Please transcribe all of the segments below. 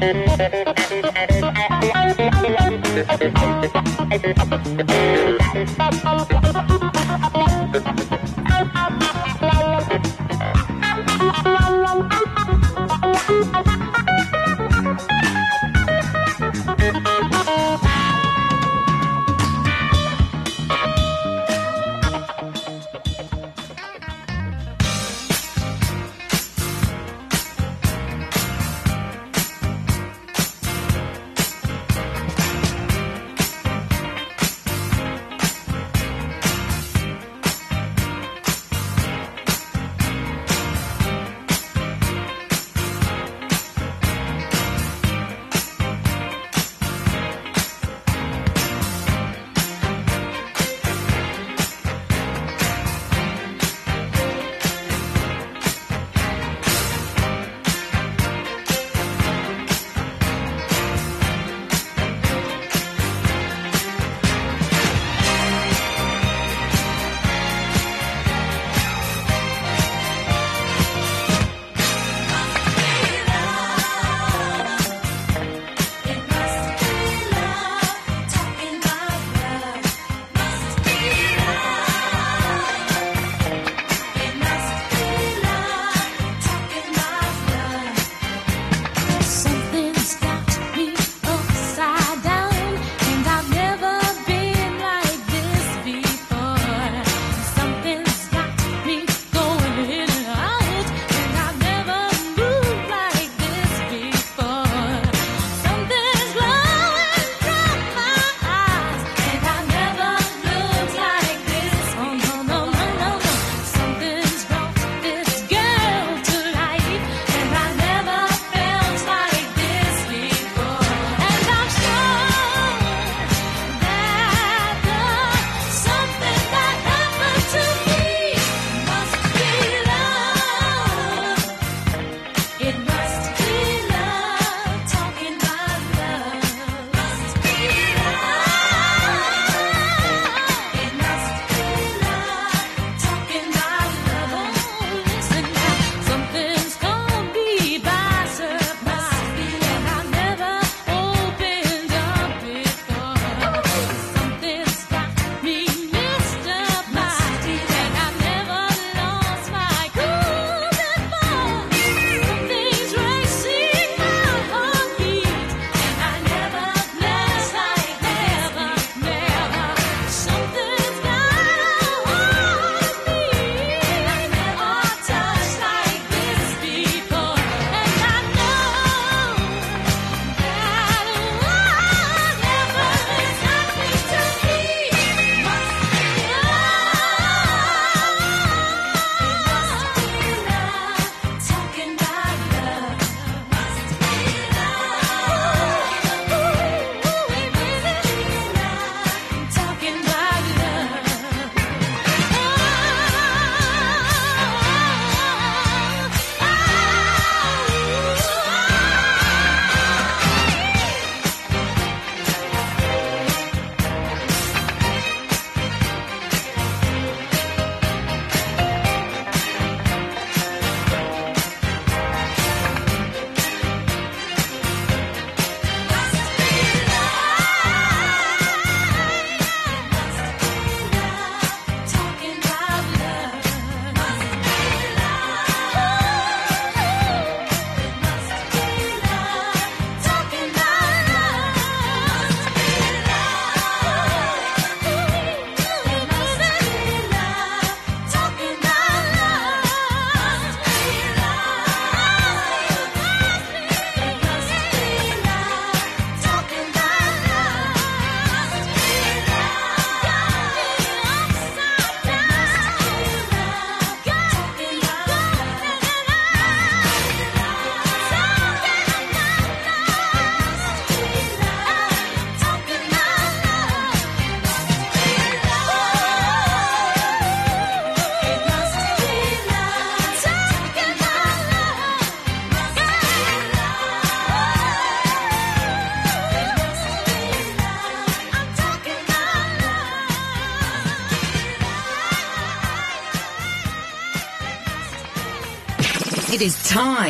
Thank you.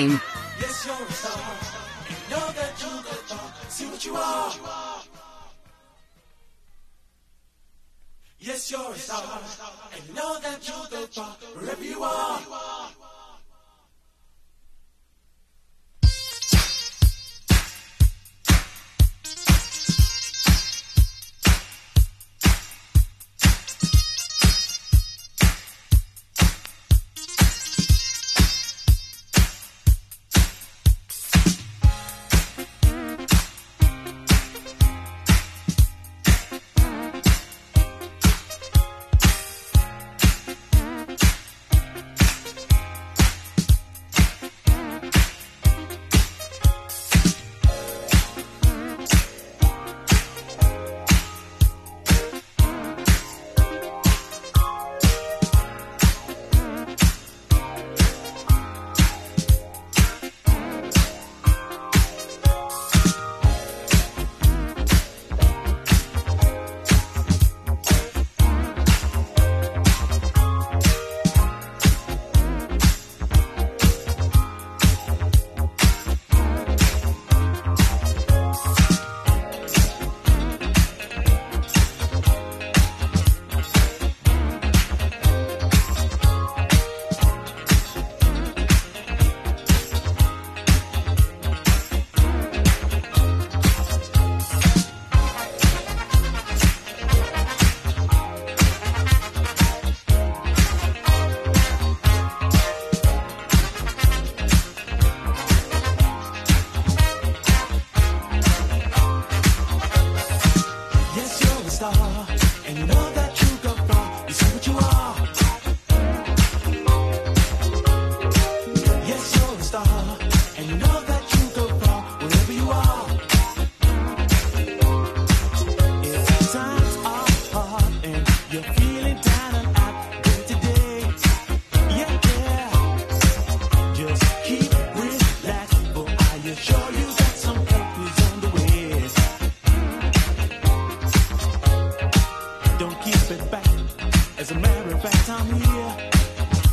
time. Yes, you're a star. And know that you're the star. See what you are. Yes, you're a star. And know that you're the star. Wherever you are.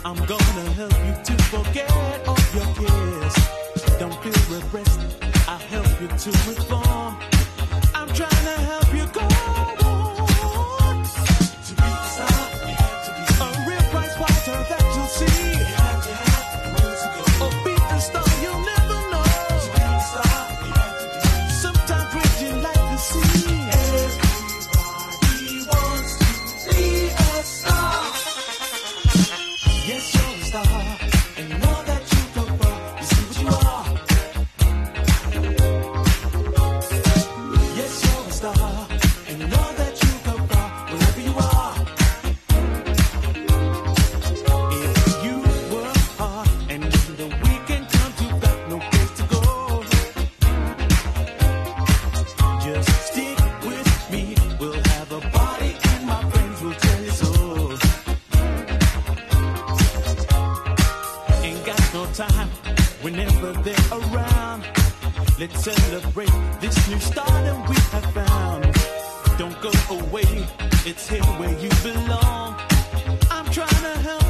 I'm gone. time whenever they're around. Let's celebrate this new stardom we have found. Don't go away, it's here where you belong. I'm trying to help.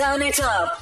Turn it up.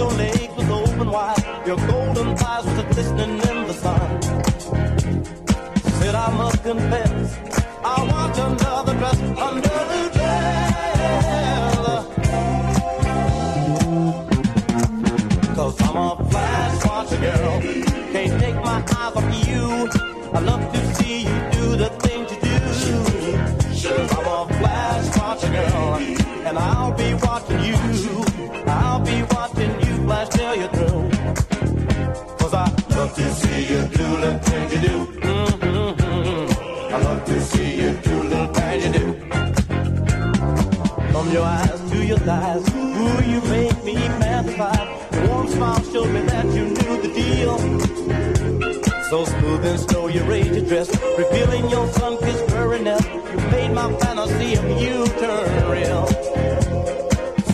your name. paradise. Ooh, you make me mad. Warm smile showed me that you knew the deal. So smooth and slow, you raised your dress, revealing your sun-kissed burriness. You made my fantasy of you turn real.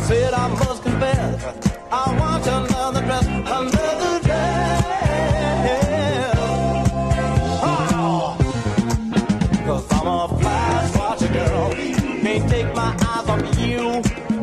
Said I must confess, I want another dress, another dress. Oh. Cause I'm a flash watcher girl, can't take my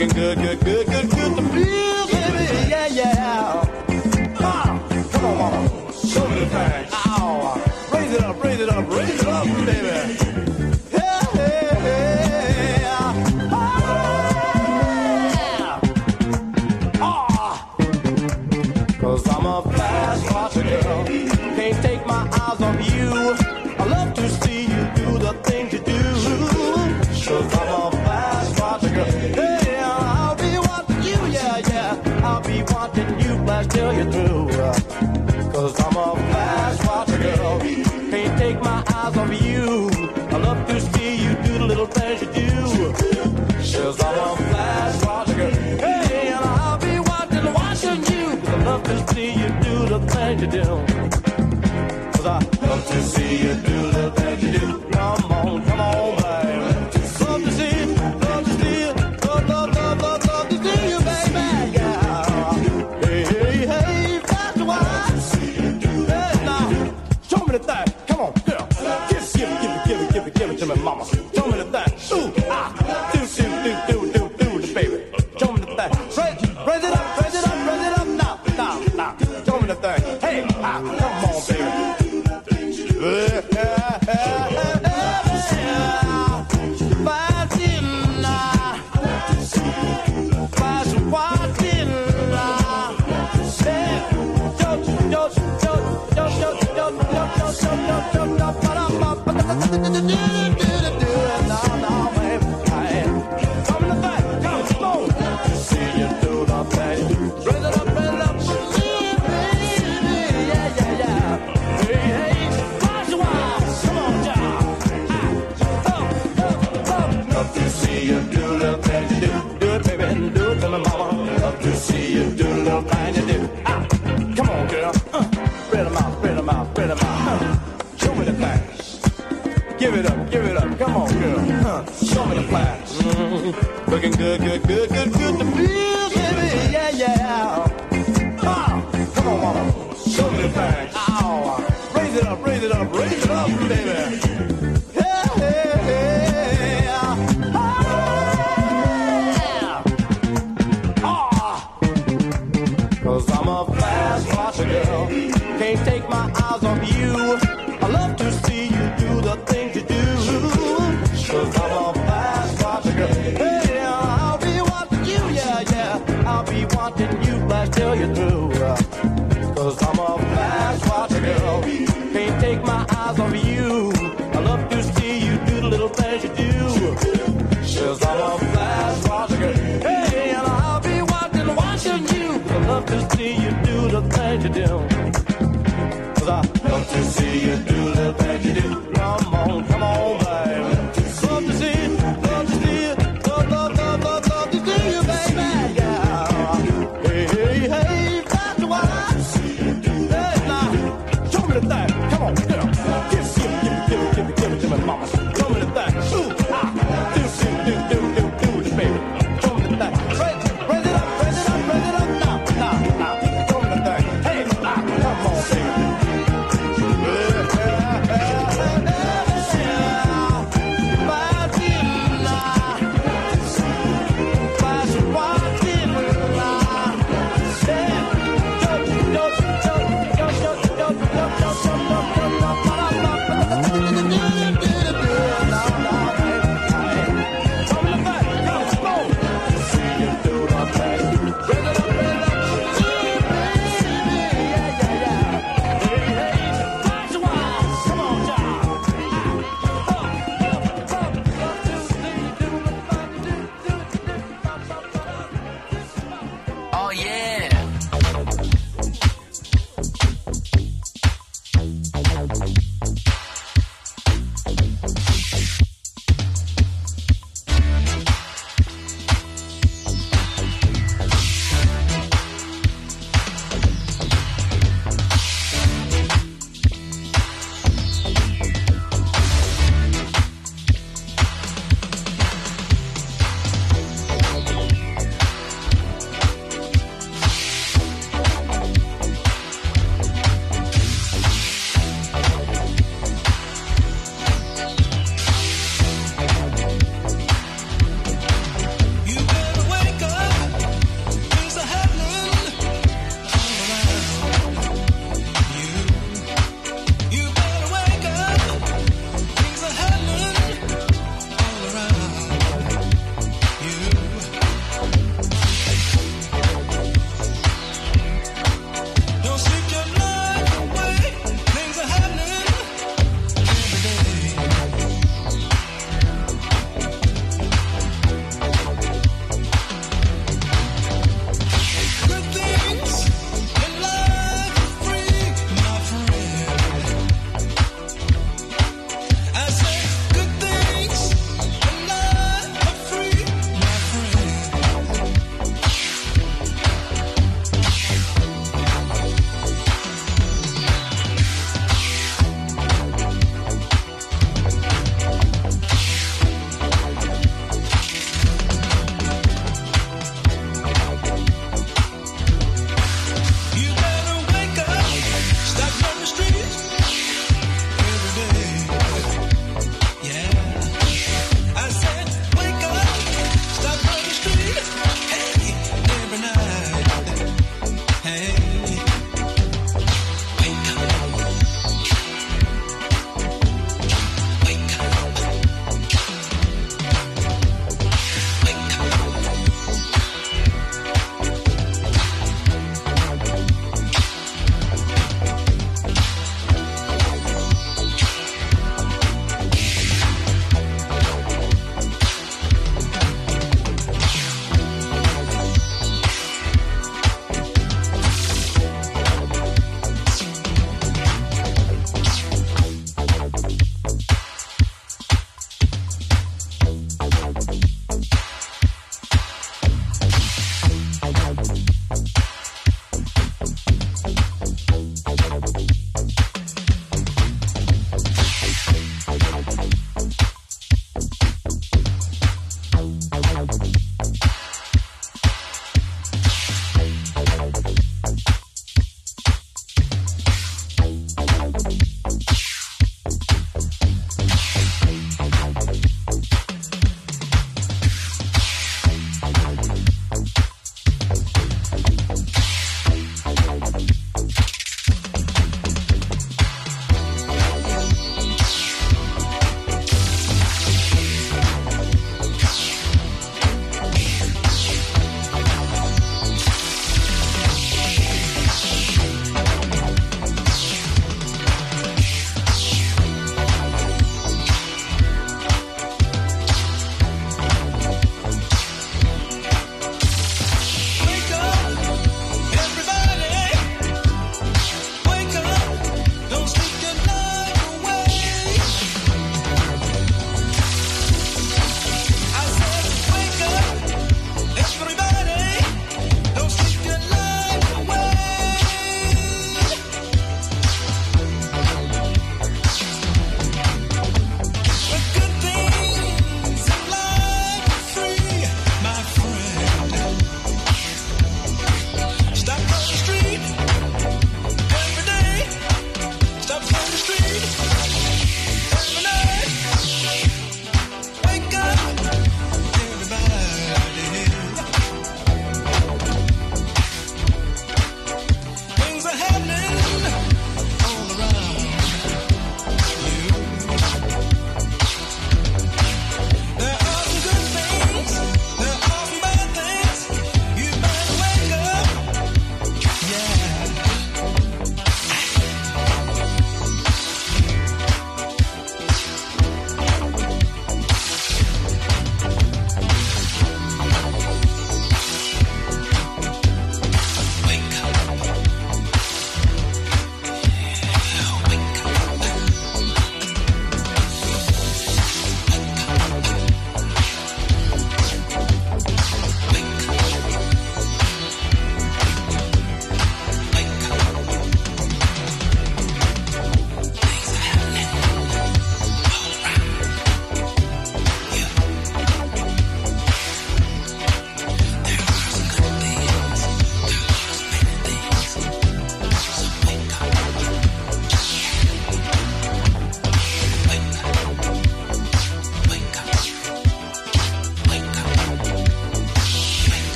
looking good, good, good, good, good to feel, baby. Yeah, yeah. Ah, come on, mama. Show me the thing. Ow. Raise it up, raise it up, raise it up, baby. I'll be watching you flash till you're through. Cause I'm a flash watcher girl. Can't take my eyes off you. I love to see you do the little things you do. Cause I'm a flash watcher girl. Hey, and I'll be watching, watching you. I love to see you do the things you do. Show me the flash. Mm-hmm. Looking good, good, good, good.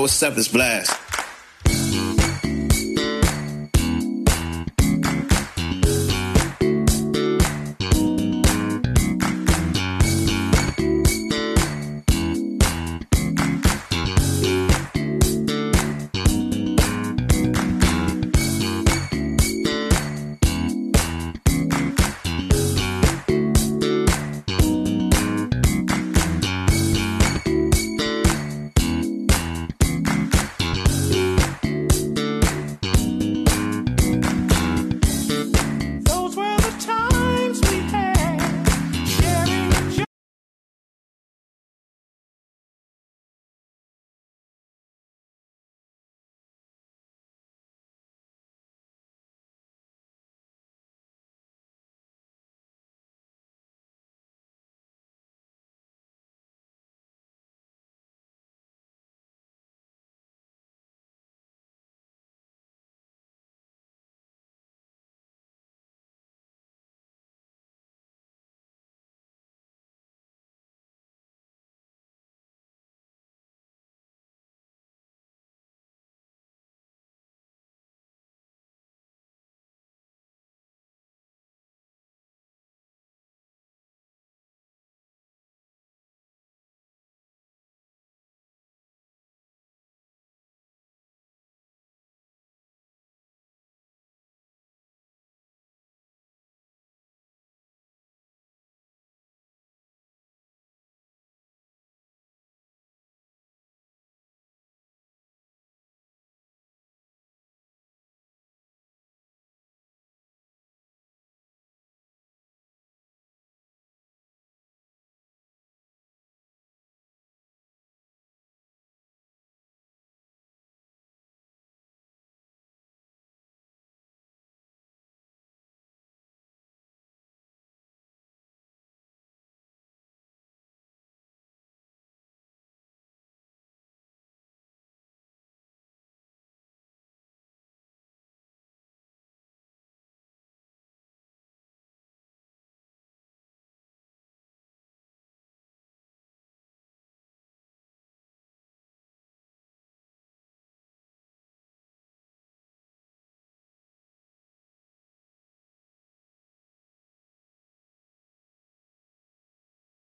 Yo, what's up? It's Blast.